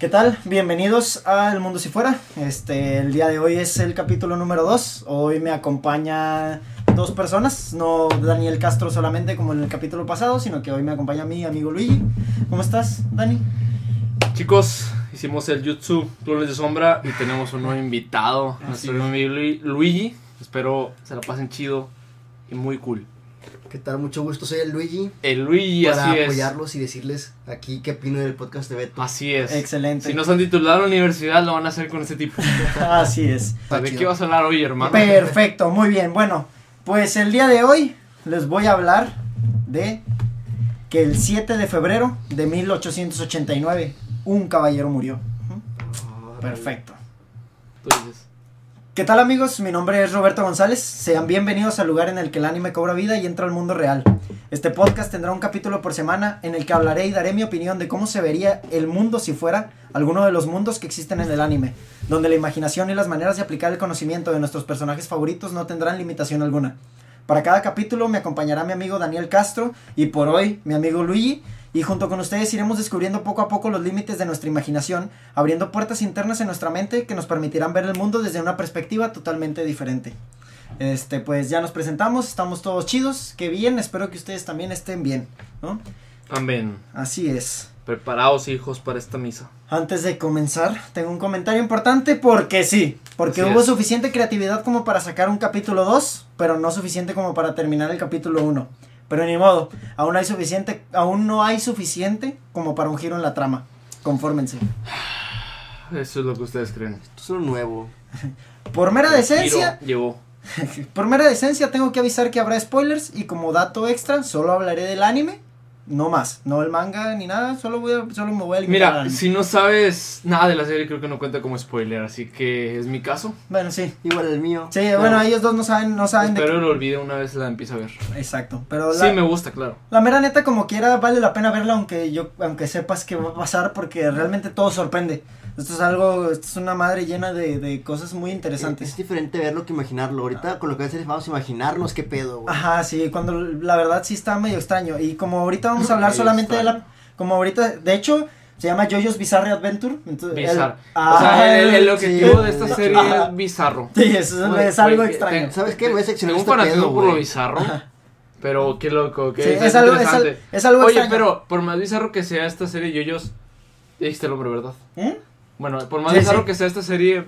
¿Qué tal? Bienvenidos a El Mundo Si Fuera. Este, el día de hoy es el capítulo número 2. Hoy me acompaña dos personas, no Daniel Castro solamente como en el capítulo pasado, sino que hoy me acompaña mi amigo Luigi. ¿Cómo estás, Dani? Chicos, hicimos el Jutsu Clones de Sombra y tenemos un nuevo invitado, nuestro amigo Luigi. Espero se la pasen chido y muy cool. ¿Qué tal? Mucho gusto, soy el Luigi. El Luigi, para así es. apoyarlos y decirles aquí qué opino del podcast de Beto. Así es. Excelente. Si no se han titulado a la universidad, lo van a hacer con este tipo. Así es. ¿De qué vas a hablar hoy, hermano? Perfecto, muy bien. Bueno, pues el día de hoy les voy a hablar de que el 7 de febrero de 1889 un caballero murió. Perfecto. Tú dices. ¿Qué tal amigos? Mi nombre es Roberto González. Sean bienvenidos al lugar en el que el anime cobra vida y entra al mundo real. Este podcast tendrá un capítulo por semana en el que hablaré y daré mi opinión de cómo se vería el mundo si fuera alguno de los mundos que existen en el anime, donde la imaginación y las maneras de aplicar el conocimiento de nuestros personajes favoritos no tendrán limitación alguna. Para cada capítulo me acompañará mi amigo Daniel Castro y por hoy mi amigo Luigi, y junto con ustedes iremos descubriendo poco a poco los límites de nuestra imaginación, abriendo puertas internas en nuestra mente que nos permitirán ver el mundo desde una perspectiva totalmente diferente. Este, pues ya nos presentamos, estamos todos chidos, qué bien, espero que ustedes también estén bien, ¿no? Amén. Así es. Preparaos, hijos, para esta misa. Antes de comenzar, tengo un comentario importante porque sí, porque Así hubo es. suficiente creatividad como para sacar un capítulo 2, pero no suficiente como para terminar el capítulo 1. Pero ni modo, aún hay suficiente, aún no hay suficiente como para un giro en la trama. Confórmense. Eso es lo que ustedes creen. Esto es lo nuevo. Por mera decencia, Llegó. por mera decencia tengo que avisar que habrá spoilers y como dato extra solo hablaré del anime, no más, no el manga ni nada, solo voy a, solo me voy a limitar al Mira, si no sabes nada de la serie, creo que no cuenta como spoiler, así que es mi caso. Bueno, sí. Igual el mío. Sí, Claro. bueno, ellos dos no saben, no saben de Espero lo olvide una vez la empiece a ver. Exacto, pero la, Sí, me gusta, claro. la mera neta como quiera vale la pena verla aunque yo aunque sepas que va a pasar porque realmente todo sorprende. Esto es algo, esto es una madre llena de, de cosas muy Es interesantes. diferente verlo que imaginarlo. Ahorita con lo que hacer vamos a imaginarnos qué pedo, güey. Ajá, sí, cuando la verdad sí está medio extraño y como ahorita vamos a hablar solamente de la como ahorita, de hecho se llama JoJo's Bizarre Adventure, entonces el- Bizarro. Ah, o sea, el, el sí. objetivo de esta serie Ajá. es bizarro. Sí, eso es, es algo güey, extraño. te- ¿Sabes qué? Me voy a seccionar este pedo, por lo bizarro. Pero qué loco, qué Sí, es, es algo, es, al- es algo Oye, extraño. pero por más bizarro que sea esta serie, Yoyos. Dijiste el nombre, ¿verdad? ¿Eh? Bueno, por más Sí, bizarro sí. que sea esta serie,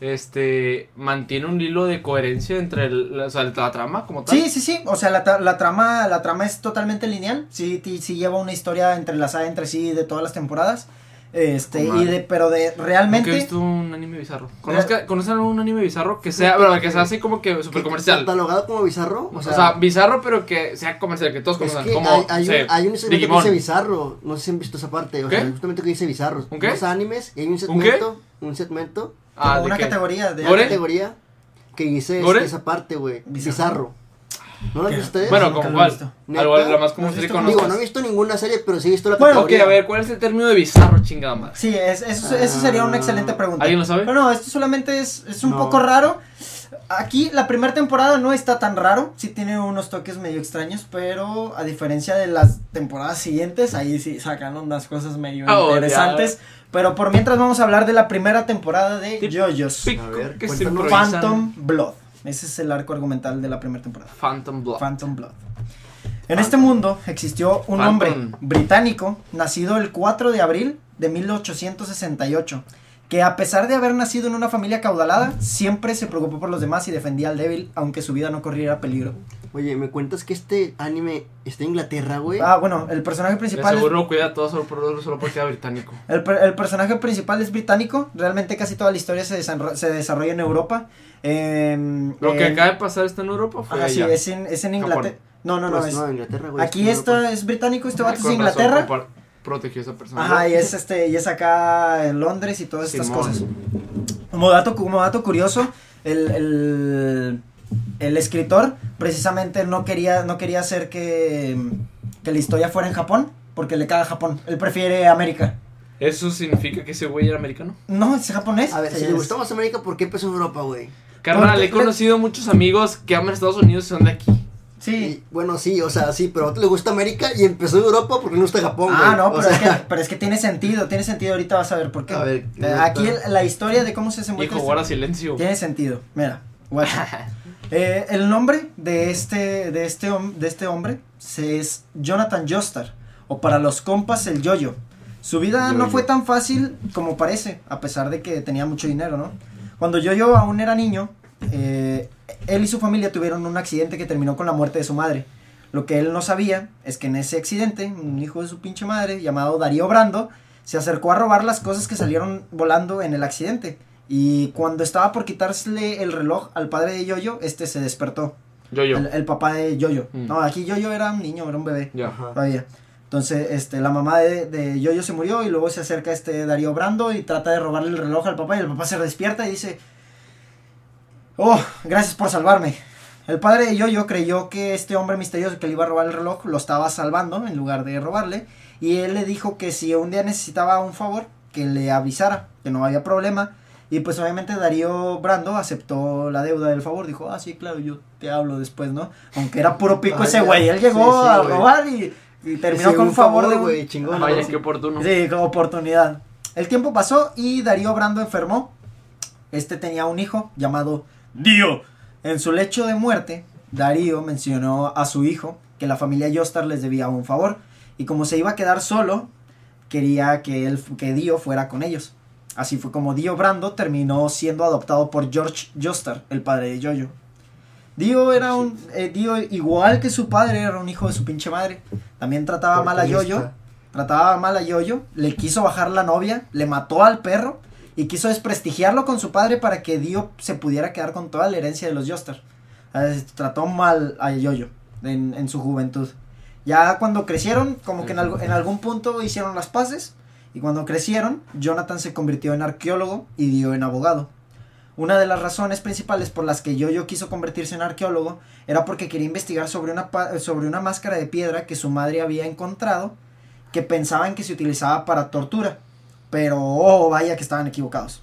este mantiene un hilo de coherencia entre el- la, o sea, la trama como tal. Sí, sí, sí. O sea, la, la trama la trama es totalmente lineal. Sí, sí lleva una historia entrelazada entre sí de todas las temporadas. Este, y de, pero de Nunca he realmente. visto un anime bizarro. Conozca, ¿Conocen algún anime bizarro que sea, bueno, que sea así como que ¿Qué- súper comercial? ¿Catalogado como bizarro? O sea, bizarro, pero que sea comercial, que todos es conozcan. que como, hay, hay, sé, un, hay un segmento Digimon. que dice bizarro. No sé si han visto esa parte. O ¿Qué? sea, justamente que dice bizarro. ¿Un qué? Los animes y hay un segmento. Un segmento. Ah, como ¿de una qué? categoría de. ¿Gore? Una categoría que dice ¿Gore? esa parte, güey. Bizarro. Bizarro. ¿No lo han visto ustedes? Bueno, ¿como he cuál? Algo, la más común ¿No. Digo, no he visto ninguna serie, pero sí he visto la Bueno, Ok, categoría. a ver, ¿cuál es el término de bizarro, chingada madre? Sí, es, eso, eso sería una excelente pregunta. ¿Alguien lo sabe? Pero no, esto solamente es, es un No. poco raro. Aquí la primera temporada no está tan raro, sí tiene unos toques medio extraños, pero a diferencia de las temporadas siguientes, ahí sí sacan unas cosas medio Oh, interesantes. Pero por mientras vamos a hablar de la primera temporada de JoJo's. Phantom Blood. Ese es el arco argumental de la primera temporada. Phantom Blood. Phantom Blood. En este mundo existió un Phantom. hombre británico nacido el 4 de abril de 1868 que a pesar de haber nacido en una familia caudalada siempre se preocupó por los demás y defendía al débil aunque su vida no corriera peligro. Oye, ¿me cuentas que este anime está en Inglaterra, güey? Ah, bueno, el personaje De principal es, seguro cuida todo solo, por, solo porque era británico. el, el personaje principal es británico, realmente casi toda la historia se, se desarrolla en Europa. em, Lo que acaba de pasar está en Europa fue ajá, sí, es en, es en Inglaterra. No, no, no, Pues es, no, Inglaterra, güey. aquí es está, es británico, este vato es razón, Inglaterra. Protegió a esa persona. Ajá, y es este, y es acá en Londres y todas estas cosas. Como dato, como dato curioso, el, el, el escritor precisamente no quería, no quería hacer que, que la historia fuera en Japón, porque le caga Japón. Él prefiere América. ¿Eso significa que ese güey era americano? No, es japonés. A ver, si Es- le gustó más América, ¿por qué empezó en Europa, güey? Carnal, he conocido muchos amigos que aman Estados Unidos y son de aquí. Sí. Y, bueno, sí, o sea, sí, pero a otro le gusta América y empezó en Europa porque no gusta Japón, güey. Ah, no, O pero, es que, pero es que tiene sentido, tiene sentido, ahorita vas a ver por qué. A ver, Eh, Aquí el- la historia de cómo se desenvuelve Hijo, este- guarda silencio. tiene sentido. Mira, guacha. Eh, el nombre de este, de este, de este hombre se es Jonathan Joestar, o para los compas el Yoyo. Su vida no fue tan fácil como parece, a pesar de que tenía mucho dinero, ¿no? Cuando Yoyo aún era niño, eh, él y su familia tuvieron un accidente que terminó con la muerte de su madre. Lo que él no sabía es que en ese accidente, un hijo de su pinche madre, llamado Darío Brando, se acercó a robar las cosas que salieron volando en el accidente. Y cuando estaba por quitársele el reloj al padre de Yoyo, este se despertó. Yo, yo. El, el papá de Yoyo. Mm. No, aquí Yoyo era un niño, era un bebé. Ajá. Todavía. Entonces, este, la mamá de, de Yoyo se murió y luego se acerca este Darío Brando y trata de robarle el reloj al papá y el papá se despierta y dice, oh, gracias por salvarme. El padre de Yoyo creyó que este hombre misterioso que le iba a robar el reloj lo estaba salvando en lugar de robarle y él le dijo que si un día necesitaba un favor, que le avisara, que no había problema. Y pues obviamente Darío Brando aceptó la deuda del favor, dijo, ah, sí, claro, yo te hablo después, ¿no? Aunque era puro pico Ah, ese güey, él llegó Sí, sí, a robar y, y terminó Sí, con un favor de güey, chingón. Vaya, ¿no? qué oportuno. Sí, como oportunidad. El tiempo pasó y Darío Brando enfermó. Este tenía un hijo llamado Dio. En su lecho de muerte, Darío mencionó a su hijo que la familia Yostar les debía un favor. Y como se iba a quedar solo, quería que, él, que Dio fuera con ellos. Así fue como Dio Brando terminó siendo adoptado por George Jostar, el padre de Jojo. Dio era un. eh, Dio, igual que su padre, era un hijo de su pinche madre. También trataba mal a Jojo Oportunista. trataba mal a Yoyo, le quiso bajar la novia, le mató al perro y quiso desprestigiarlo con su padre para que Dio se pudiera quedar con toda la herencia de los Joestar. Eh, Trató mal a Yoyo en, su juventud. Ya cuando crecieron, como que en, algún punto hicieron las paces y cuando crecieron, Jonathan se convirtió en arqueólogo y Dio en abogado. Una de las razones principales por las que Yoyo quiso convertirse en arqueólogo era porque quería investigar sobre una, sobre una máscara de piedra que su madre había encontrado que pensaban que se utilizaba para tortura. Pero, oh, vaya que estaban equivocados.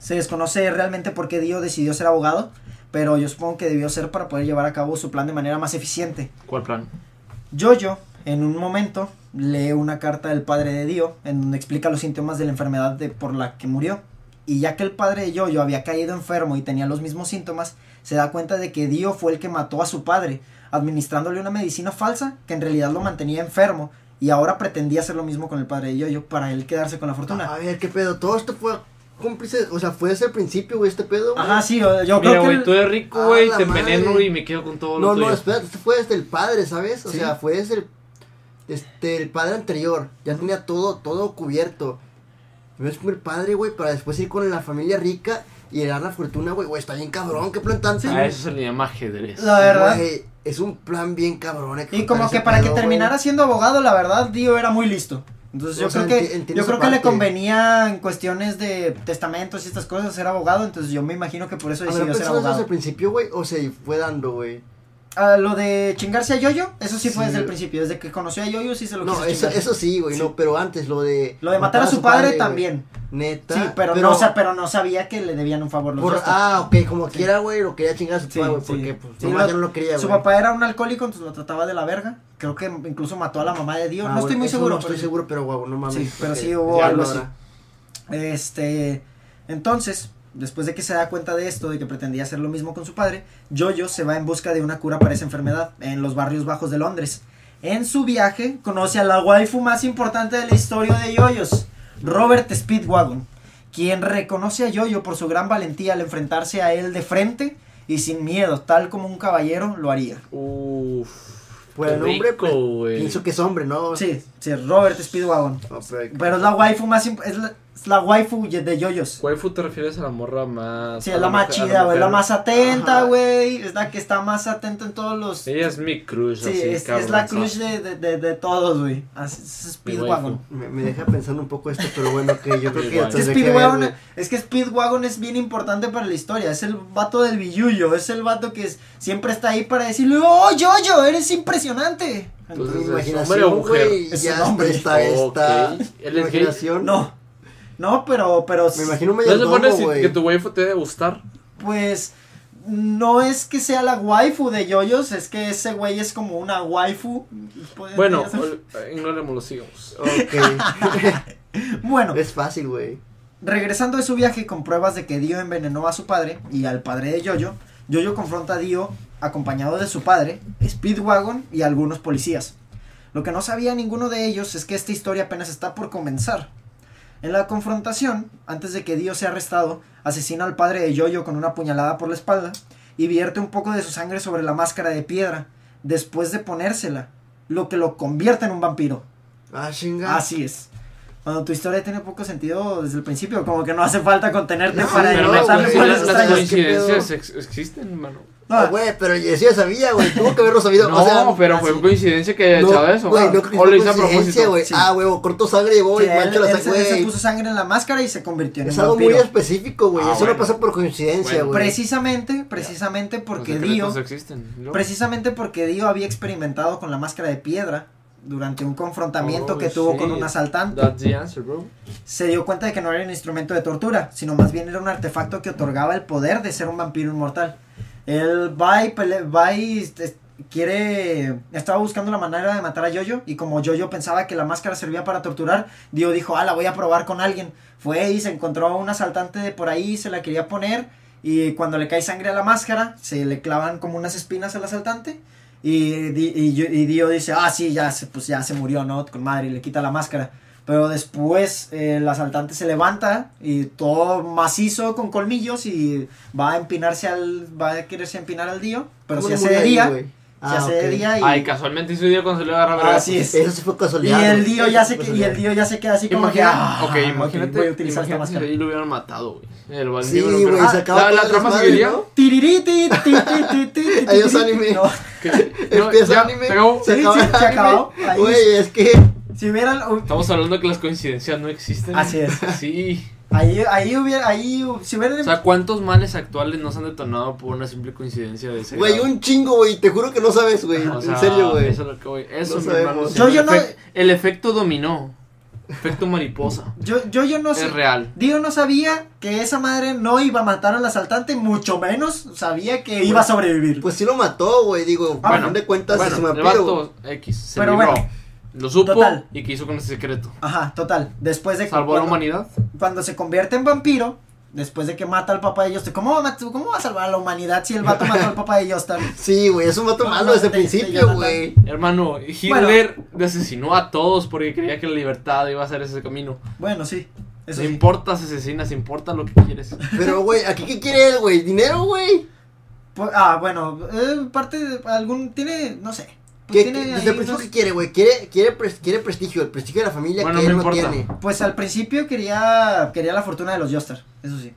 Se desconoce realmente por qué Dio decidió ser abogado, pero yo supongo que debió ser para poder llevar a cabo su plan de manera más eficiente. ¿Cuál plan? Jojo, en un momento, lee una carta del padre de Dio, en donde explica los síntomas de la enfermedad de, por la que murió. Y ya que el padre de Jojo había caído enfermo y tenía los mismos síntomas, se da cuenta de que Dio fue el que mató a su padre, administrándole una medicina falsa que en realidad lo mantenía enfermo. Y ahora pretendía hacer lo mismo con el padre de Jojo para él quedarse con la fortuna. A ver, qué pedo. Todo esto fue cómplice. O sea, fue desde el principio, güey, este pedo. güey. Ajá, sí, yo, yo Mira, creo que... güey, el- tú eres rico, Ah, güey, te enveneno y me quedo con todo lo No, tuyo. no, espérate, esto fue desde el padre, ¿sabes? O Sí. sea, fue desde el, este, el padre anterior. Ya tenía todo, todo cubierto. Primero es con el padre, güey, para después ir con la familia rica y heredar la fortuna, güey. Güey, está bien cabrón, qué plan tan... A eso se le llama ajedrez. La verdad. Güey, es un plan bien cabrón. hay Y como que para que pedo, terminara güey. siendo abogado, la verdad, Dio era muy listo. Entonces yo O sea, creo que yo creo que le convenía en cuestiones de testamentos y estas cosas ser abogado, entonces yo me imagino que por eso ¿Habrá decidió ser eso desde el abogado. principio, güey? ¿O se fue dando, güey? Ah, lo de chingarse a Yoyo, eso sí, fue Sí. desde el principio, desde que conoció a Yoyo sí se lo No, quiso eso, eso sí, güey, Sí. no, pero antes lo de... Lo de matar a su padre, también. güey. Neta. Sí, pero, no, pero no sabía que le debían un favor los por- dos. ah, ok, como quiera, güey, lo quería chingar a su Sí, güey, porque pues, nomás lo- no lo quería, Su papá era un alcohólico, entonces lo trataba de la verga. Creo que incluso mató a la mamá de Dio. Ah, no estoy muy seguro. No estoy pero- seguro, pero guau, no mames. Sí, pero sí hubo algo así. Este, entonces, después de que se da cuenta de esto, de que pretendía hacer lo mismo con su padre, Jojo se va en busca de una cura para esa enfermedad en los barrios bajos de Londres. En su viaje, conoce a la waifu más importante de la historia de Yoyos, Robert Speedwagon, quien reconoce a Yoyo por su gran valentía al enfrentarse a él de frente y sin miedo, tal como un caballero lo haría. Uff. Por el nombre, rico, pues, pienso que es hombre, ¿no? Sí, sí, Robert Speedwagon. Pero- es la waifu más es la, la waifu de Yoyos. Waifu te refieres a la morra más. Sí, a es la más mujer- chida, güey, la más atenta, güey, es la que está más atenta en todos los... Ella es mi crush, Sí, así, es, es cabrón, la sí. crush de, de, de, de todos, güey. Es Speedwagon. Me, me deja pensando un poco esto, pero bueno, que yo creo que Es que, ver, Speedwagon, es que Speedwagon es bien importante para la historia. Es el vato del billuyo. Es el vato que es- siempre está ahí para decirle: ¡Oh, Yoyo! ¡Eres impresionante! Entonces, ¿es imaginación, hombre o mujer? güey, Es ya un hombre. está, está, Ok. está. ¿Él es gay? imaginación. No, no, pero, pero. Me imagino un ¿No se mayordomo, si- güey. que tu waifu te debe gustar? Pues. no es que sea la waifu de yoyos, es que ese güey es como una waifu. Bueno, podría ser. ol- ignorémoslo, sigamos. Ok. bueno, es fácil, güey. regresando de su viaje con pruebas de que Dio envenenó a su padre y al padre de Yoyo, Yoyo confronta a Dio acompañado de su padre, Speedwagon y algunos policías. Lo que no sabía ninguno de ellos es que esta historia apenas está por comenzar. En la confrontación, antes de que Dio sea arrestado, asesina al padre de Yoyo con una puñalada por la espalda y vierte un poco de su sangre sobre la máscara de piedra, después de ponérsela, lo que lo convierte en un vampiro. Ah, chinga. Así es. Cuando tu historia tiene poco sentido desde el principio, como que no hace falta contenerte No, para no, güey, sí, las- los las, extraños, extraños. ¿qué coincidencias ex- existen, mano. No, Ah, güey, pero yo sí ya sabía, güey. Tuvo que haberlo sabido. No, o sea, pero así. fue coincidencia que haya No, echado eso. Güey, ¿no? creo que o lo hizo fue a propósito. güey. Sí. Ah, güey, cortó sangre y llegó sí, y mancha él, la sangre, se, él se güey. puso sangre en la máscara y se convirtió en Es un algo muy vampiro. específico, güey. Ah, Eso bueno. no pasa por coincidencia, Bueno. güey. Precisamente, precisamente porque Los Dio, existen. ¿no? precisamente porque Dio había experimentado con la máscara de piedra durante un confrontamiento Oh, que tuvo con un asaltante. That's the answer, bro. Se dio cuenta de que no era un instrumento de tortura, sino más bien era un artefacto que otorgaba el poder de ser un vampiro inmortal. Él va y, va y quiere. Estaba buscando la manera de matar a Jojo. Y como Jojo pensaba que la máscara servía para torturar, Dio dijo: Ah, la voy a probar con alguien. Fue y se encontró a un asaltante de por ahí, se la quería poner. Y cuando le cae sangre a la máscara, se le clavan como unas espinas al asaltante. Y, Di- y, yo- y Dio dice: Ah, sí, ya se, pues ya se murió, ¿no? Con madre, y le quita la máscara. Pero después eh, el asaltante se levanta y todo macizo con colmillos y va a empinarse al. va a quererse empinar al Dio. Pero ¿Cómo se hace de día. Se Ah, hace de día y. Ay, casualmente hizo día cuando se le agarra verga. Así es. Eso sí fue y casualidad. el güey. Dio ya se que- y el. Dio ya se queda así como que. Ah, ok, imagínate, voy a utilizar esta si máscara. ahí lo hubieran matado, güey. El Sí, bandido lo güey, hubiera- se acaba la, la todo el trama desmadre, seguiría. ¿no? Tiririti, ti, ti, ti, ti, ti, Adiós, ti, ti. No, Empieza ya, anime. se. Sí, sí, se acabó. Güey, es que. si hubieran. Estamos hablando que las coincidencias no existen. Así es. Sí. Ahí, ahí hubiera. Ahí, si hubieran. O sea, ¿cuántos males actuales no se han detonado por una simple coincidencia de ese Güey, un chingo, güey. Te juro que no sabes, güey. O sea, en serio, güey. Eso es lo que voy. Eso, No mi sabemos. hermano. Yo- el, yo no- el efecto dominó. Efecto mariposa. Yo, yo, yo no sé. Es real. Dio no sabía que esa madre no iba a matar al asaltante, mucho menos sabía que iba a sobrevivir. Pues sí lo mató, güey. Digo, Ah, a fin de cuentas bueno, es un el vampiro. vato X se Pero libró. bueno. Lo supo Total. y qué hizo con ese secreto. Ajá, total. Después de que ¿Salvó a la humanidad? cuando se convierte en vampiro, después de que mata al papá de Joestar, ¿cómo, va a mat- ¿cómo va a salvar a la humanidad si el vato mató al papá de Joestar? Sí, güey, es un vato malo desde el principio, güey. Hermano, Hitler asesinó a todos porque creía que la libertad iba a ser ese camino. Bueno, sí. Eso no sí. importa si asesinas, importa lo que quieres. Pero, güey, ¿aquí qué quiere él, güey? ¿Dinero, güey? Pues, ah, bueno, eh, parte de algún. Tiene. No sé. Pues ¿Qué, tiene qué- ahí desde el principio, unos- ¿qué quiere, güey? Quiere, quiere, pres- quiere prestigio, el prestigio de la familia Bueno, que no él no importa. tiene. Pues al principio quería. Quería la fortuna de los Joestar. Eso sí.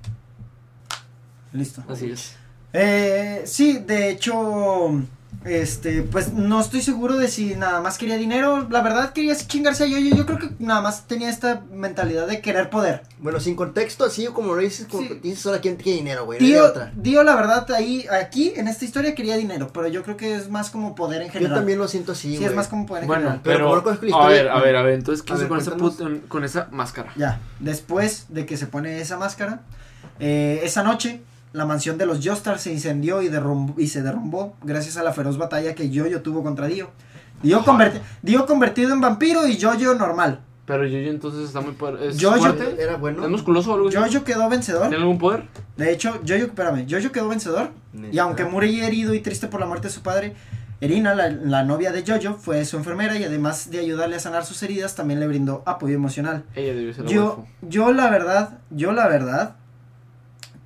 Listo. Así es. Eh, sí, de hecho, este, pues no estoy seguro de si nada más quería dinero. La verdad quería chingarse a yo. Yo, yo creo que nada más tenía esta mentalidad de querer poder. Bueno, sin contexto, así como lo dices, como Sí. dices ahora quién quiere dinero, güey. Dio, otra. Dio, la verdad, ahí, aquí, en esta historia quería dinero, pero yo creo que es más como poder en Yo general. también lo siento así, Sí, güey. es más como poder en Bueno, general. Pero pero, a ver, a ver, a ver, entonces ¿qué hizo con esa, con esa máscara? Ya, después de que se pone esa máscara, eh, esa noche la mansión de los Joestar se incendió y, se derrumbó gracias a la feroz batalla que Jojo tuvo contra Dio. Dio, converti- Dio convertido en vampiro y Jojo normal. Pero yo entonces está muy poder- ¿Es fuerte? Era bueno. ¿Es musculoso o algo así? Quedó vencedor. ¿Tiene algún poder? De hecho, Jojo, espérame, Jojo quedó vencedor. Y aunque muere herido y triste por la muerte de su padre, Erina, la, la novia de Jojo, fue su enfermera y además de ayudarle a sanar sus heridas, también le brindó apoyo emocional. Ella debió ser la Yo, yo la verdad, yo la verdad,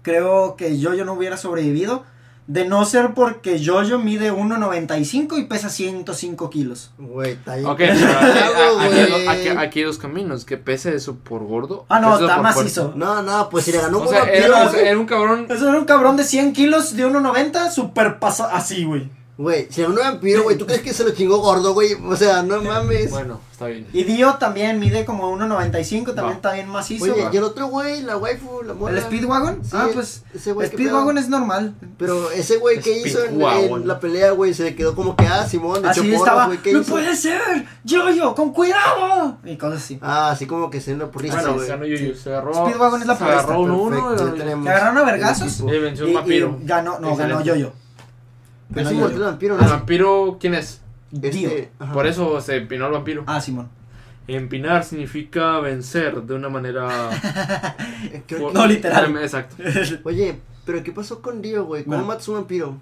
creo que Jojo no hubiera sobrevivido. De no ser porque Jojo mide 1.95 y pesa 105 kilos. Güey, está ahí. Ok, pero aquí, aquí- dos caminos. Que pese eso por gordo. Ah, no, está macizo. No, no, pues si le ganó O un sea, era, era un cabrón. Eso era un cabrón de 100 kilos de 1.90, super pasado. Así, güey. Güey, si era un vampiro, güey, ¿tú crees que se lo chingó gordo, güey? O sea, no mames. Bueno, está bien. Y Dio también mide como 1.95, también está bien macizo. Oye, y el otro güey, la waifu, la mola. ¿El Speedwagon? Sí, ah, el- pues. ¿qué Speedwagon es normal. Pero ese güey que hizo en, la pelea, güey, se le quedó como que, ah, Simón, de Así hecho estaba. güey, ¿qué ¡No hizo? puede ser! ¡Yo-yo! ¡Con cuidado! Y cosas así. Ah, así como que se lo porrista, Bueno, güey. ganó Yuyu. Se agarró. Speedwagon es la Se agarró uno uno. ¿Que agarraron a el vergazos? Y venció Y- un vampiro. ganó, no, ganó Yo-yo. Pero inmortal Yo-Yo. vampiro, ¿El ¿no? vampiro quién es? Dio. Este. Por eso se empinó el vampiro. Ah, Simón. Empinar significa vencer de una manera. No, literal. Exacto. Oye, pero ¿qué pasó con Dio, güey? ¿Cómo Bueno. matas a un vampiro?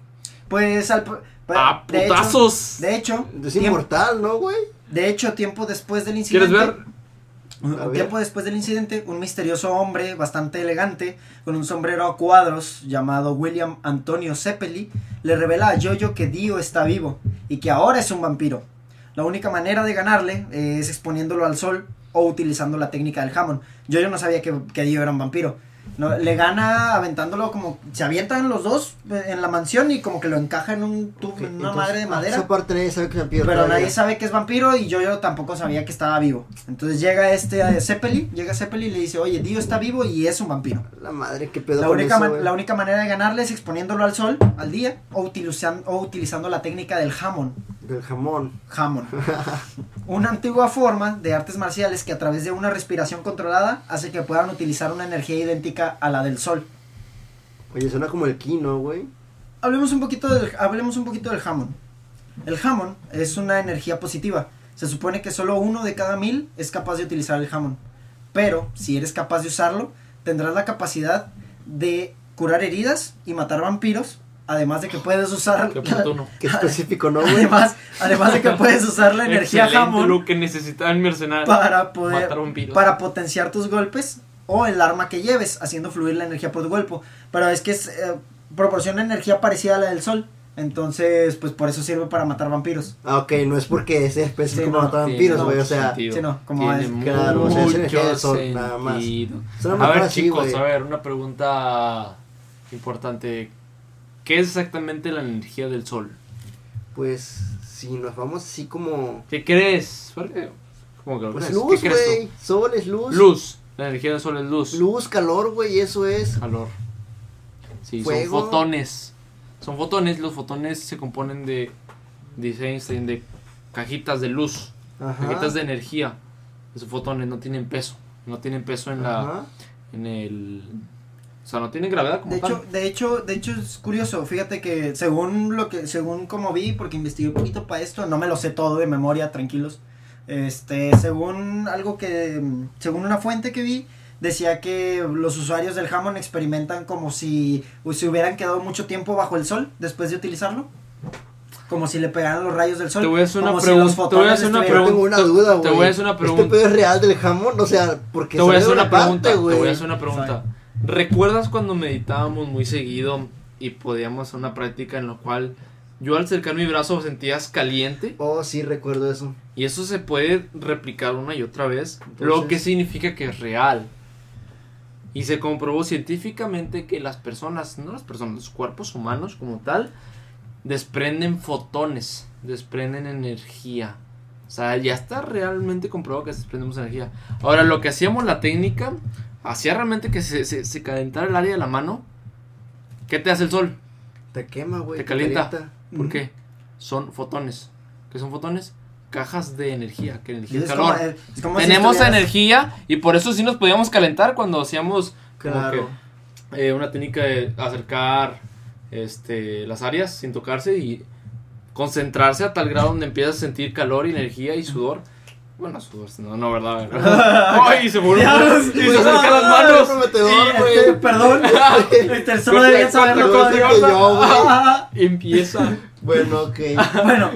Pues al. pues, ¡A de hecho- putazos! De hecho, Es tiempo, inmortal, ¿no, güey? de hecho, tiempo después del incidente. ¿Quieres ver? Un tiempo después del incidente, un misterioso hombre bastante elegante, con un sombrero a cuadros, llamado William Antonio Zeppeli, le revela a Jojo que Dio está vivo y que ahora es un vampiro. La única manera de ganarle eh, es exponiéndolo al sol o utilizando la técnica del Hammond. Jojo no sabía que, que Dio era un vampiro. No, le gana aventándolo como... Se avientan los dos en la mansión y como que lo encaja en un tubo, en una Entonces, madre de ah, madera. Esa parte nadie sabe que es vampiro. Pero todavía. nadie sabe que es vampiro y yo, yo tampoco sabía que estaba vivo. Entonces llega este eh, Zeppeli, llega Zeppeli y le dice, oye, Dio está vivo y es un vampiro. La madre, qué pedo La única, eso, man- la única manera de ganarle es exponiéndolo al sol, al día, o, utilizan- o utilizando la técnica del Hammond. Del jamón. Hammond. una antigua forma de artes marciales que a través de una respiración controlada hace que puedan utilizar una energía idéntica a la del sol. Oye, suena como el Kino, güey. Hablemos un poquito del, hablemos un poquito del Hammond. El Hammond es una energía positiva. Se supone que solo uno de cada mil es capaz de utilizar el Hammond. Pero si eres capaz de usarlo, tendrás la capacidad de curar heridas y matar vampiros. Además de que puedes usar. Qué oportuno. Qué específico, ¿no, güey? además, además de que puedes usar la energía Hammond lo que necesitaba el mercenario. para poder Matar para potenciar tus golpes o el arma que lleves, haciendo fluir la energía por tu cuerpo. Pero es que es, eh, proporciona energía parecida a la del sol. Entonces, pues por eso sirve para matar vampiros. Ah, ok, no es porque sea específico Sí, para matar vampiros, güey, o sea... sentido. sí, no, como Tiene es- claro, o sea, es energía del nada más. A ver, así, chicos, a ver, una pregunta importante. ¿Qué es exactamente la energía del sol? Pues, si nos vamos así como... ¿Qué crees? ¿Cómo que lo Pues crees? luz, güey. Sol es luz. Luz. La energía del sol es luz. Luz, calor, güey, eso es. Calor. Sí, Fuego. son fotones. Son fotones. Los fotones se componen de, dice Einstein, de cajitas de luz. Ajá. Cajitas de energía. Esos fotones no tienen peso. No tienen peso en la en el o sea, no tienen gravedad como De tal. hecho, de hecho, de hecho es curioso, fíjate que según lo que, según como vi, porque investigué un poquito para esto, no me lo sé todo de memoria, tranquilos. Este, según algo que, según una fuente que vi, decía que los usuarios del Hammond experimentan como si se hubieran quedado mucho tiempo bajo el sol después de utilizarlo. Como si le pegaran los rayos del sol. Te voy a hacer una pregunta, los te voy a hacer una Yo tengo una duda, güey. Te voy a hacer una pregunta. ¿Este pedo es real del jamón? O sea, porque Te voy a hacer una pregunta, te voy a hacer una pregunta. ¿Recuerdas cuando meditábamos muy seguido y podíamos hacer una práctica en la cual yo al acercar mi brazo sentías caliente? Oh, sí, recuerdo eso. Y eso se puede replicar una y otra vez, lo que significa que es real. Y se comprobó científicamente que las personas, no las personas, los cuerpos humanos como tal, desprenden fotones, desprenden energía. O sea, ya está realmente comprobado que desprendemos energía. Ahora, lo que hacíamos la técnica, hacía realmente que se, se, se calentara el área de la mano. ¿Qué te hace el sol? Te quema, güey. Te calienta. ¿Por Ujú. qué? Son fotones. ¿Qué son fotones? Cajas de energía, que energía es, calor. como- es como si Tenemos energía y por eso sí nos podíamos calentar cuando hacíamos como Claro. que, eh, una técnica de acercar este, las áreas sin tocarse y concentrarse a tal grado donde empiezas a sentir calor y energía y sudor. Bueno, sudor, no, no, ¿verdad? ¡Ay! Se volvió Diablos, y se acercan las manos. Y, güey. Perdón. Este, solo corta, saberlo todavía. Empieza. Bueno, ok. Bueno,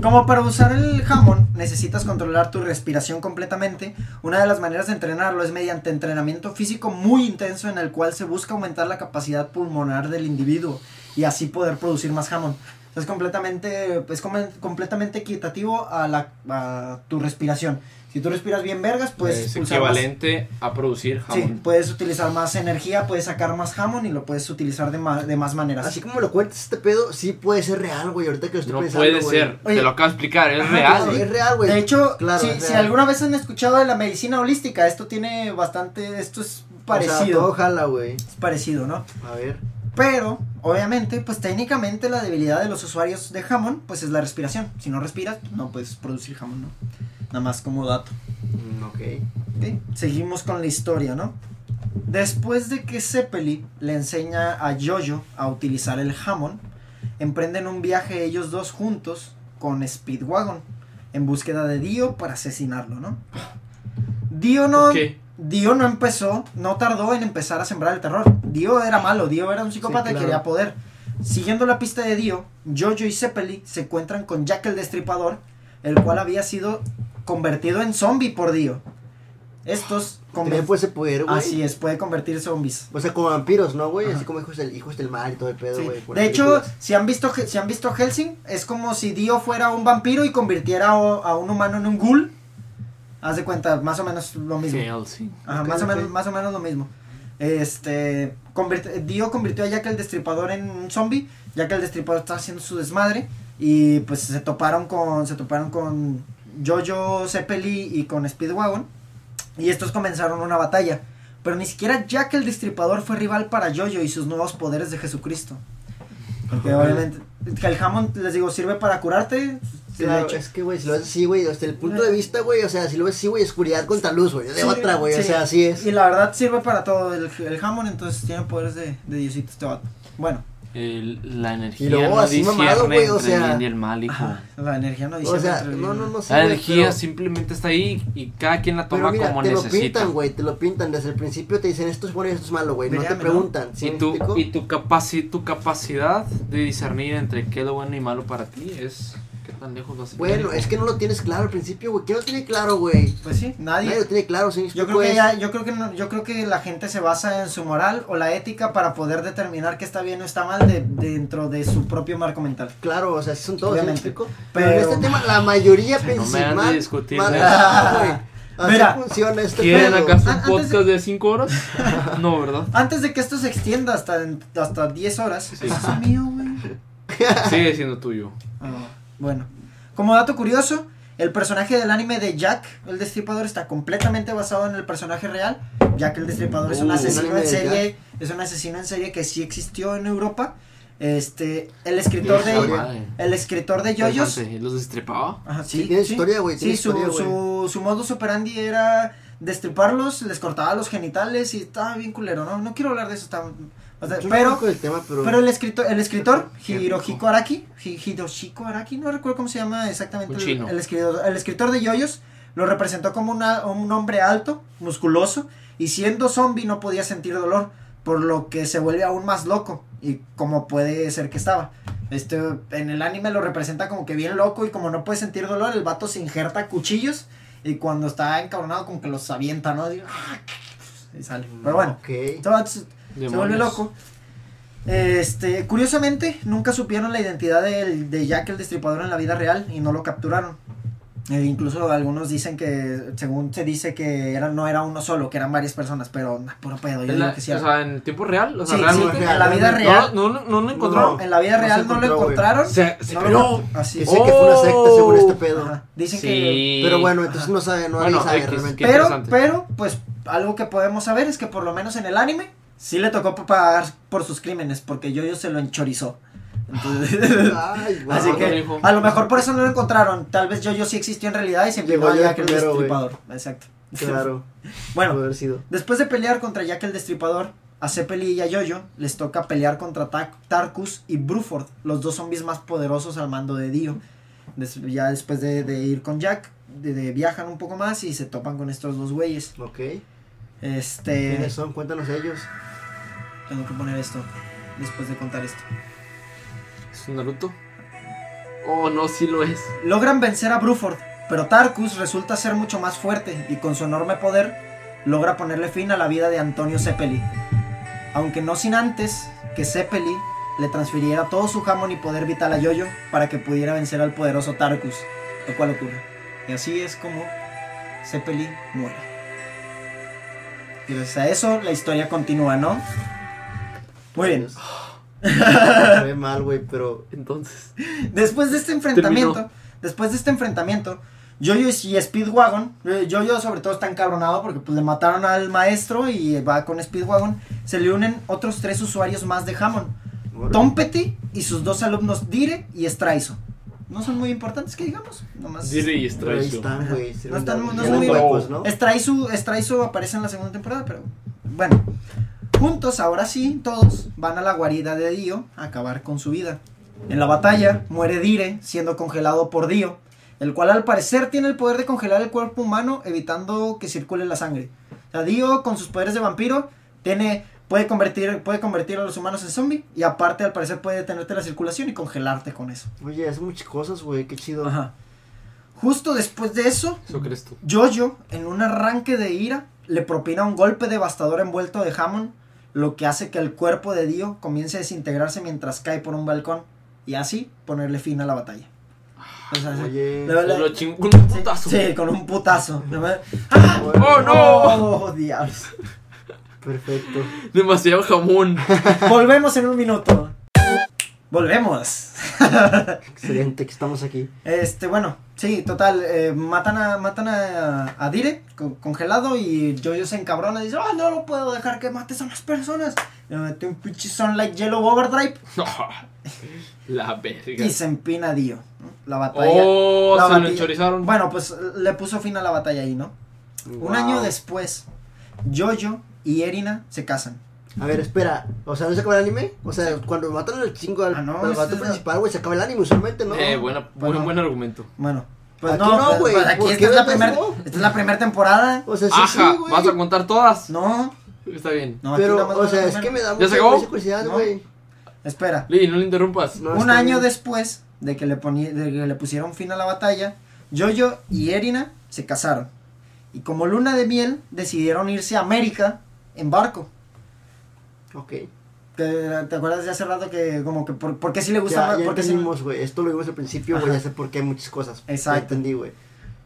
como para usar el jamón necesitas controlar tu respiración completamente, una de las maneras de entrenarlo es mediante entrenamiento físico muy intenso en el cual se busca aumentar la capacidad pulmonar del individuo y así poder producir más jamón. Es completamente, es completamente equitativo a, la, a tu respiración. Si tú respiras bien vergas, pues es pulsar más- equivalente a producir Sí, jamón. puedes utilizar más energía, puedes sacar más jamón y lo puedes utilizar de, ma- de más maneras. Así como lo cuentas este pedo, sí puede ser real, güey. Ahorita que lo estoy No pensando, puede güey. ser, Oye. te lo acabo de explicar, es Ajá, real. Claro, es real, güey. de hecho, claro, si, si alguna vez han escuchado de la medicina holística, esto tiene bastante, esto es O sea, parecido, todo jala, güey. es parecido, ¿no? A ver. Pero, obviamente, pues técnicamente la debilidad de los usuarios de jamón, pues es la respiración. Si no respiras, no puedes producir jamón, ¿no? Nada más como dato. Mm, ok. Seguimos con la historia, ¿no? Después de que Zeppeli le enseña a Jojo a utilizar el jamón, emprenden un viaje ellos dos juntos con Speedwagon en búsqueda de Dio para asesinarlo, ¿no? Dio no, ¿Por qué? Dio no empezó, no tardó en empezar a sembrar el terror. Dio era malo, Dio era un psicópata Sí, y claro. quería poder. Siguiendo la pista de Dio, Jojo y Zeppeli se encuentran con Jack el Destripador, el cual había sido convertido en zombie por Dio. Estos También puede ser poder, güey. Así es, puede convertir zombies. O sea, como vampiros, ¿no, güey? Así como hijos del, hijos del mal y todo el pedo, güey. De hecho, si han visto si han visto Helsing, es como si Dio fuera un vampiro y convirtiera a, a un humano en un ghoul. Haz de cuenta, más o menos lo mismo. Ajá, más, o menos, más o menos lo mismo. Este, convirt- Dio convirtió a Jack el Destripador en un zombie. Jack el Destripador estaba haciendo su desmadre y pues se toparon con se toparon con Jojo Zeppeli y con Speedwagon y estos comenzaron una batalla. Pero ni siquiera Jack el Destripador fue rival para Jojo y sus nuevos poderes de Jesucristo. Porque obviamente el jamón les digo sirve para curarte. De Claro, hecho. es que, güey, si lo ves así, güey, desde el punto de vista, güey, o sea, si lo ves así, güey, oscuridad contra luz, güey, de Sí, otra, güey, o sí. sea, así es. Y la verdad sirve para todo el, el jamón, entonces tiene poderes de, de Diosito este vato. Bueno, El- la energía Y luego no así mamado, güey, o el sea- bien y el mal, hijo. ajá, la energía no dice. O sea, no, no, no sé, La energía pero- simplemente está ahí y cada quien la Pero toma mira, como te lo necesita. pintan, güey, te lo pintan. Desde el principio te dicen esto es bueno y esto es malo, güey. No te preguntan. ¿sí y, tu, y tu, capaci- tu capacidad de discernir entre qué es lo bueno y malo para ti es tan lejos a Bueno, es que no lo tienes claro al principio, güey. ¿Quién lo tiene claro, güey? Pues sí, nadie. Nadie lo tiene claro, ¿sí Yo creo que ya, yo creo que no- yo creo que la gente se basa en su moral o la ética para poder determinar qué está bien o está mal de- dentro de su propio marco mental. Claro, o sea, son todos, ¿sí me Obviamente. Pero, Pero- en este tema, la mayoría O sea, no me de discutir de. Así Mira, funciona este ¿Quieren pedo. acaso un podcast de 5 horas? no, ¿verdad? Antes de que esto se extienda hasta, hasta 10 horas, Sí. eso es mío, güey. Sigue siendo tuyo. Ah, bueno, como dato curioso, el personaje del anime de Jack, el Destripador, está completamente basado en el personaje real. Jack el Destripador es un Uh, asesino en serie, es un asesino en serie que sí existió en Europa. Este, el escritor de madre. el escritor de Yoyos. ¿Los destripaba? ajá, Sí, tiene historia, güey, Sí, su, historia, güey. su, su modus operandi era destriparlos, les cortaba los genitales y estaba bien culero, ¿no? No quiero hablar de eso, está- o sea, Yo no pero el tema, pero... pero el escritor, el escritor Hirohiko Araki, Hiroshiko Araki, no recuerdo cómo se llama exactamente el, escritor, el escritor de Yoyos, lo representó como una- un hombre alto, musculoso, y siendo zombie no podía sentir dolor, por lo que se vuelve aún más loco, y como puede ser que estaba. Este, en el anime lo representa como que bien loco, y como no puede sentir dolor, el vato se injerta cuchillos, y cuando está encabronado como que los avienta, ¿no? Y, y sale. Pero bueno, este se- se vuelve loco. Este, curiosamente, nunca supieron la identidad del- de Jack el Destripador en la vida real y no lo capturaron. E incluso algunos dicen que, según se dice que era, no era uno solo, que eran varias personas, pero nah, puro pedo, yo la- digo que sí o sea, en tiempo real. O sea, Sí, sí, realmente. en la vida real. No, no, no lo encontraron. No, en la vida real no, lo encontraron. Se, se no lo- así. Que fue una secta según este pedo. Ajá, Dicen que. Pero bueno, entonces no sabe, no Bueno, sabe X, realmente. Qué pero, pero, pues, algo que podemos saber es que por lo menos en el anime sí le tocó pagar por sus crímenes, porque Yoyo se lo enchorizó. Entonces, Ay, güey. así que hijo. a lo mejor por eso no lo encontraron. Tal vez Yoyo sí existió en realidad y se empezó a yo Jack el. Destripador. Exacto. Claro, Bueno, puede haber sido. después de pelear contra Jack el Destripador, a Zeppeli y a Yoyo les toca pelear contra Ta- Tarkus y Bruford, los dos zombies más poderosos al mando de Dio. Des- ya después de, de ir con Jack, de, de- viajan un poco más y se topan con estos dos güeyes. Ok. Este. ¿Quiénes son? Cuéntanos ellos. Tengo que poner esto después de contar esto. ¿Es un Naruto? Oh, no, sí lo es. Logran vencer a Bruford, pero Tarkus resulta ser mucho más fuerte y con su enorme poder logra ponerle fin a la vida de Antonio Zeppeli. Aunque no sin antes que Zeppeli le transfiriera todo su jamón y poder vital a Yoyo para que pudiera vencer al poderoso Tarkus, lo cual ocurre. Y así es como Zeppeli muere. Y gracias a eso la historia continúa, ¿no? Muy bien. Se ve mal, güey, pero. Entonces, Después de este enfrentamiento, Terminó. después de este enfrentamiento, Jojo y Speedwagon, eh, Jojo sobre todo está encabronado porque pues le mataron al maestro y va con Speedwagon, se le unen otros tres usuarios más de Hammond, Tom Petty y sus dos alumnos Dire y Straizo. No son muy importantes que digamos, nomás. Dire y Straizo. están. No están- no son muy huecos, ¿no? Straizo, Straizo aparece en la segunda temporada, pero bueno. Juntos, ahora sí, todos van a la guarida de Dio a acabar con su vida. En la batalla muere Dire, siendo congelado por Dio, el cual al parecer tiene el poder de congelar el cuerpo humano, evitando que circule la sangre. O sea, Dio, con sus poderes de vampiro, tiene, puede, convertir, puede convertir a los humanos en zombie, y aparte al parecer puede detenerte la circulación y congelarte con eso. Oye, hace muchas cosas, güey, qué chido. Ajá. Justo después de eso, Eso crees tú. Jojo, en un arranque de ira, le propina un golpe devastador envuelto de Hammond, lo que hace que el cuerpo de Dio comience a desintegrarse mientras cae por un balcón y así ponerle fin a la batalla. O sea, sí, Oye. le- le- lo chingó con un sí, putazo. sí, con un putazo. ¡Ah! bueno, ¡Oh, no! ¡Oh, diablos! Perfecto. Demasiado jamón. Volvemos en un minuto. Volvemos. Excelente que estamos aquí. Este, bueno, sí, total, eh, matan a, matan a, a Dire con- congelado y Jojo se encabrona y dice, oh, no lo puedo dejar que mates a las personas. Le mete un pinche Sunlight Yellow Overdrive La verga. y se empina a Dio. ¿no? La batalla. Oh, la se lo batalla- enchorizaron. Bueno, pues le puso fin a la batalla ahí, ¿no? Un año después, Jojo y Erina se casan. A ver, espera. O sea, ¿no se acaba el anime? O sea, cuando matan al chingo al, Ah, no, al vato principal, güey, se acaba el anime usualmente, ¿no? Eh, buena, Bueno. buen, buen argumento. Bueno, pues Aquí no, no, pues- güey, pues aquí ¿por esta qué es, la primer- esta es la primera temporada. O sea, sí, Ajá, sí, güey. ¿vas a contar todas? No, Está bien. no, Pero, o sea, es que me da ¿Ya mucha curiosidad, güey. Espera. Lili, no le interrumpas. No, un año bien. después de que, le poni- de que le pusieron fin a la batalla, Jojo y Erina se casaron. Y como luna de miel, decidieron irse a América en barco. Ok. ¿Te, te acuerdas de hace rato que como que por, por qué sí le gusta Ya, más? ya por qué sí- entendimos, güey. Esto lo vimos al principio, güey. Ya sé por qué hay muchas cosas. Exacto. Ya entendí, güey.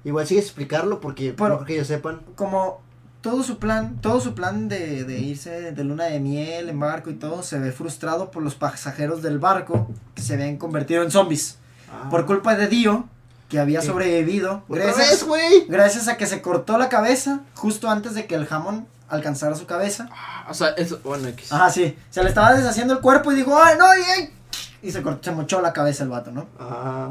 Igual sigue explicarlo porque, Pero- porque ellos sepan. como todo su plan, todo su plan de, de irse de luna de miel en barco y todo se ve frustrado por los pasajeros del barco que se habían convertido en zombies. Ah. Por culpa de Dio, que había Sí. sobrevivido. ¡Otra Gracias, vez, güey! gracias a que se cortó la cabeza justo antes de que el jamón alcanzara su cabeza. Ah, O sea, eso, bueno, X. Ajá, sí. Se le estaba deshaciendo el cuerpo y dijo, ¡ay, no! Y, y se, cortó, se mochó la cabeza el vato, ¿no? Ah,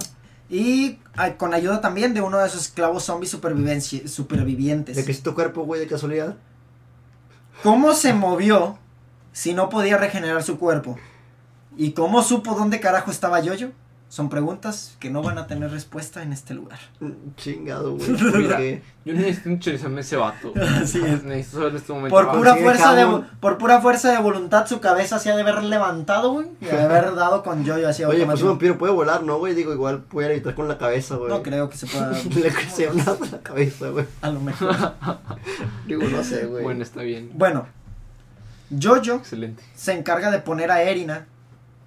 Y ay, con ayuda también de uno de esos esclavos zombies supervivientes. ¿De qué es tu cuerpo, güey, de casualidad? ¿Cómo se movió si no podía regenerar su cuerpo? ¿Y cómo supo dónde carajo estaba Yoyo? Son preguntas que no van a tener respuesta en este lugar. Mm, Chingado, güey. Porque... yo necesito enchorizarme ese vato. Así es. Necesito saber en este momento. Por pura, fuerza de, por pura fuerza de voluntad, su cabeza se ha de haber levantado, güey. Y de haber dado con Yoyo así Oye, pues un vampiro puede volar, ¿no, güey? Digo, igual puede evitar con la cabeza, güey. No creo que se pueda. Le crece una en la cabeza, güey. A lo mejor. Digo, no sé, güey. Bueno, está bien. Bueno, Jojo Excelente. se encarga de poner a Erina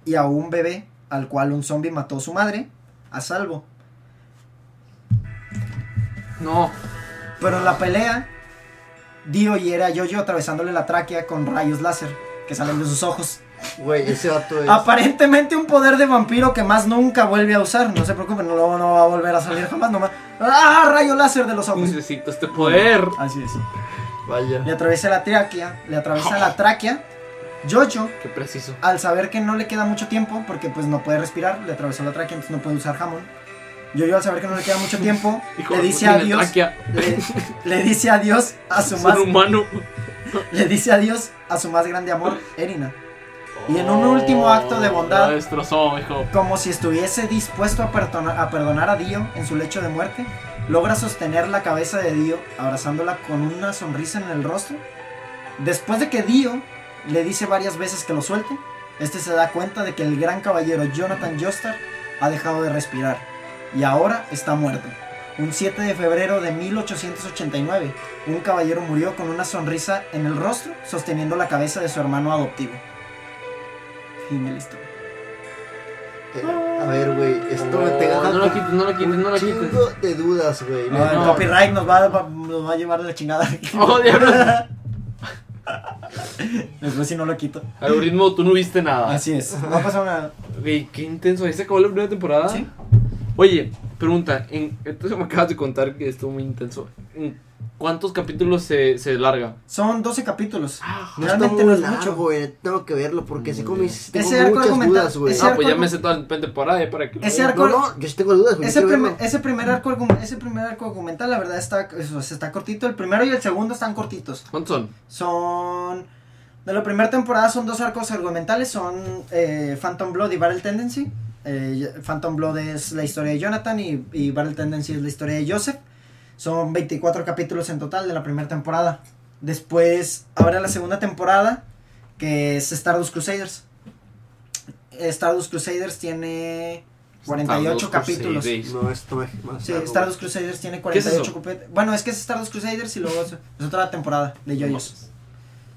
y a un bebé al cual un zombie mató a su madre a salvo. No. Pero en la pelea, Dio hiere a Jojo atravesándole la tráquea con rayos láser que salen de sus ojos. Güey, ese vato es... Aparentemente un poder de vampiro que más nunca vuelve a usar. No se preocupen, no, no va a volver a salir jamás. Nomás. ¡Ah! Rayo láser de los ojos. Necesito este poder. Así es. Vaya. Le atraviesa la tráquea. Le atraviesa la tráquea. Jojo, Qué preciso. al saber que no le queda mucho tiempo, porque pues no puede respirar, le atravesó la tráquea, entonces no puede usar jamón. Jojo, al saber que no le queda mucho tiempo, Hijo, le dice tiene adiós. Le, le dice adiós a su más un humano. le dice adiós a su más grande amor, Erina. Y en un último acto de bondad- La destrozó, hijo. Como si estuviese dispuesto a, perdona- a perdonar a Dio en su lecho de muerte, logra sostener la cabeza de Dio abrazándola con una sonrisa en el rostro. Después de que Dio le dice varias veces que lo suelte, este se da cuenta de que el gran caballero Jonathan Joestar ha dejado de respirar y ahora está muerto. Un 7 de febrero de 1889, un caballero murió con una sonrisa en el rostro, sosteniendo la cabeza de su hermano adoptivo. Fin de la historia. Eh, a ver, güey, esto me te No, deja no lo quites, no lo quites, no lo un quites. chingo de dudas, güey. No, el No. copyright nos va, va- nos va a llevar a la chingada. Oh, diablos. Después si no lo quito. Algoritmo, tú no viste nada. Así es. No ha pasado nada. Güey, qué intenso. ¿Ahí se acabó la primera temporada? Sí. Oye, pregunta. En, entonces me acabas de contar que estuvo muy intenso. ¿En cuántos capítulos se, se larga? Son 12 capítulos. No está Realmente no es largo, mucho. güey. Tengo que verlo porque así Muy como dices, tengo Ese arco muchas argumental- dudas, güey. ese Ah, pues ya me sé toda la temporada eh, para que lo Ese arco- No, no, yo sí tengo dudas, güey. Ese, primer- verlo. ese primer arco ese primer arco argumental, la verdad está, eso, se está cortito. El primero y el segundo están cortitos. ¿Cuántos son? Son. De la primera temporada son dos arcos argumentales. Son eh, Phantom Blood y Battle Tendency. Eh, Phantom Blood es la historia de Jonathan y, y Battle Tendency es la historia de Joseph. Son 24 capítulos en total de la primera temporada. Después, ahora la segunda temporada, que es Stardust Crusaders. Stardust Crusaders tiene 48 Stardust capítulos. Crusaders. No, esto más Sí, Stardust Crusaders tiene ¿Qué es 48 eso? capítulos. Bueno, es que es Stardust Crusaders y luego es, es otra temporada de Yoyos.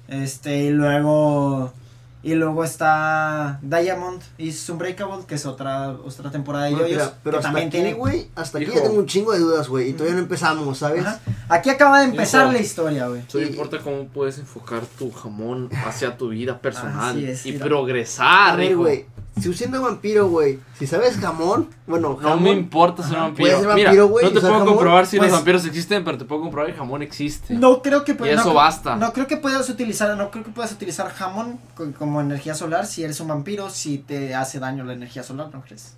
Este, y luego. Y luego está Diamond is Unbreakable, que es otra, otra temporada de Yoyos. pero que hasta también aquí, tiene. güey, hasta aquí Hijo. ya tengo un chingo de dudas, güey. Y todavía no empezamos, ¿sabes? Ajá. Aquí acaba de empezar Hijo. la historia, güey. Solo Y- importa cómo puedes enfocar tu jamón hacia tu vida personal Así es, y mira. progresar, A ver, hijo. güey. Si siendo vampiro, güey. Si sabes jamón, bueno, No jamón. me importa ser vampiro. Puedes ser Mira, vampiro, güey, no te puedo jamón. comprobar si Pues- los vampiros existen, pero te puedo comprobar que el jamón existe. No creo que Y eso no, basta. No creo que puedas utilizar, no creo que puedas utilizar jamón co- como energía solar si eres un vampiro, si te hace daño la energía solar, ¿no crees?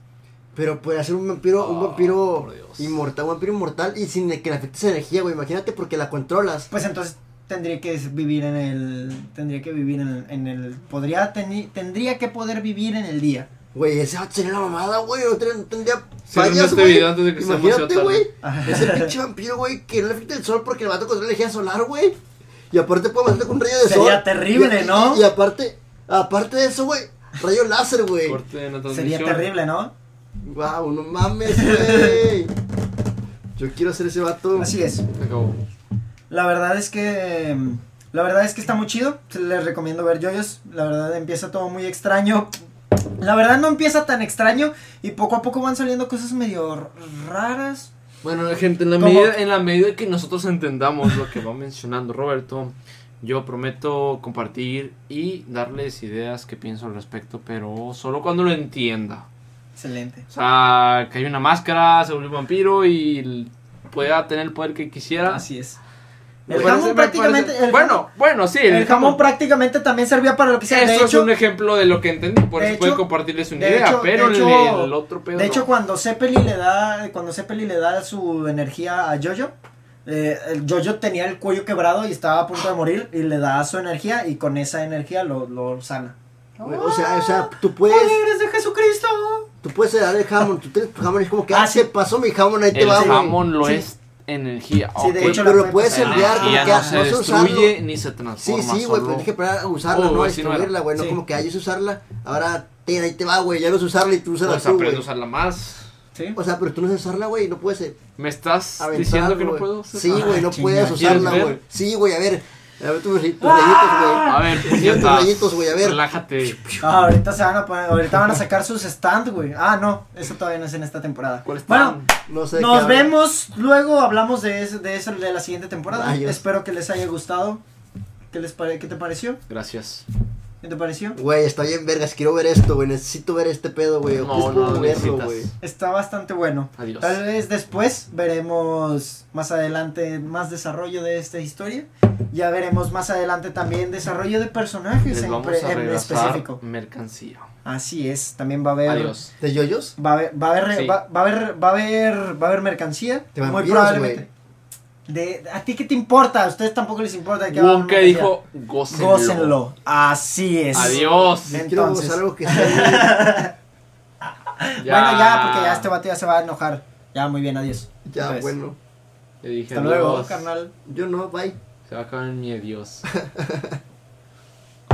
Pero puede ser un vampiro, un Oh, vampiro inmortal, un vampiro inmortal y sin que le afecte esa energía, güey. Imagínate porque la controlas. Pues entonces tendría que vivir en el, tendría que vivir en el, en el podría teni- tendría que poder vivir en el día. Güey, ese vato sería la mamada, güey. No, ten- no tendría fallas, este güey. video antes de que sea Imagínate, güey. Ese pinche vampiro, güey, que no le afecta el sol porque el vato controla la energía solar, güey. Y aparte puede matarte con un rayo de sol. Sería terrible, Y- ¿no? Y, aparte, aparte de eso, güey, rayo láser, güey. Sería terrible, ¿no? Wow, no mames, güey. Yo quiero ser ese vato. Así es. Se acabó. La verdad es que la verdad es que está muy chido. Les recomiendo ver Joyos. La verdad empieza todo muy extraño. La verdad no empieza tan extraño y poco a poco van saliendo cosas medio raras. Bueno, gente, en la, ¿Cómo? medida, en la medida que nosotros entendamos lo que va mencionando Roberto, yo prometo compartir y darles ideas que pienso al respecto, pero solo cuando lo entienda. Excelente. O sea, que hay una máscara, se vuelve un vampiro y pueda tener el poder que quisiera. Así es. El jamón me prácticamente parece- el bueno, jamón- bueno, sí, el, jamón prácticamente también servía para lo que sea. De Eso hecho, es un ejemplo de lo que entendí, por de eso hecho- pueden compartirles una de idea, hecho- pero de el- hecho- el, otro pedo De hecho, cuando Zeppeli le da, cuando Zeppeli le da su energía a Jojo, eh, el Jojo tenía el cuello quebrado y estaba a punto de morir y le da su energía y con esa energía lo, lo sana. O sea, o sea, tú puedes, ¡Poderes de Jesucristo! tú puedes dar el jamón, tú tienes tu jamón y es como que, Ah, ah, sí. se pasó mi jamón, ahí te el va, güey. jamón lo Sí. es energía. Sí, de Ok, hecho, pero puedes enviar como que no ah, se no sé usarlo. destruye ni se Sí, transforma. sí, güey, solo- pero tienes que parar a usarla, Oh, no a no destruirla, güey, no Sí. como que hayas usarla, ahora ten, ahí te va, güey, ya no sé usarla y tú usarla Pues tú, güey. a usarla más. ¿Sí? O sea, pero tú no sabes usarla, güey, no puedes eh, ¿Me estás diciendo que no güey. puedo usar? Sí, güey, Ah, no puedes ¿quieres usarla, güey. Sí, güey, a ver, a ver tus, tus rayitos, A güey. ver, tus puñetas. rayitos, güey, a ver. Relájate. Ah, ahorita se van a poner, ahorita van a sacar sus stand, güey. Ah, no, eso todavía no es en esta temporada. ¿Cuál? Bueno, No sé. nos vemos, luego hablamos de eso, de eso de la siguiente temporada. Rayos. Espero que les haya gustado. ¿Qué les pare- qué te pareció? Gracias. ¿Qué te pareció? Güey, está bien vergas, quiero ver esto, güey, necesito ver este pedo, güey. No, no lo verlo, güey. Está bastante bueno. Adiós. Tal vez después veremos más adelante más desarrollo de esta historia. Ya veremos más adelante también desarrollo de personajes Les en, vamos pre- a en regresar específico. mercancía. Así es, también va a haber Adiós. ¿De yoyos? va a haber va a haber, Sí. va, va a haber va a haber va a haber mercancía De muy vampiros, probablemente. De, ¿A ti qué te importa? A ustedes tampoco les importa de qué va a haber Wonka mercancía. dijo, gócenlo. Gócenlo. Así es. Adiós. Entonces. algo que sea, Bueno, ya, porque ya este vato ya se va a enojar. Ya, muy bien, adiós. Ya, Pues, bueno. Le dije Hasta luego, adiós. carnal. Yo no, bye. Se va a acabar en mi adiós.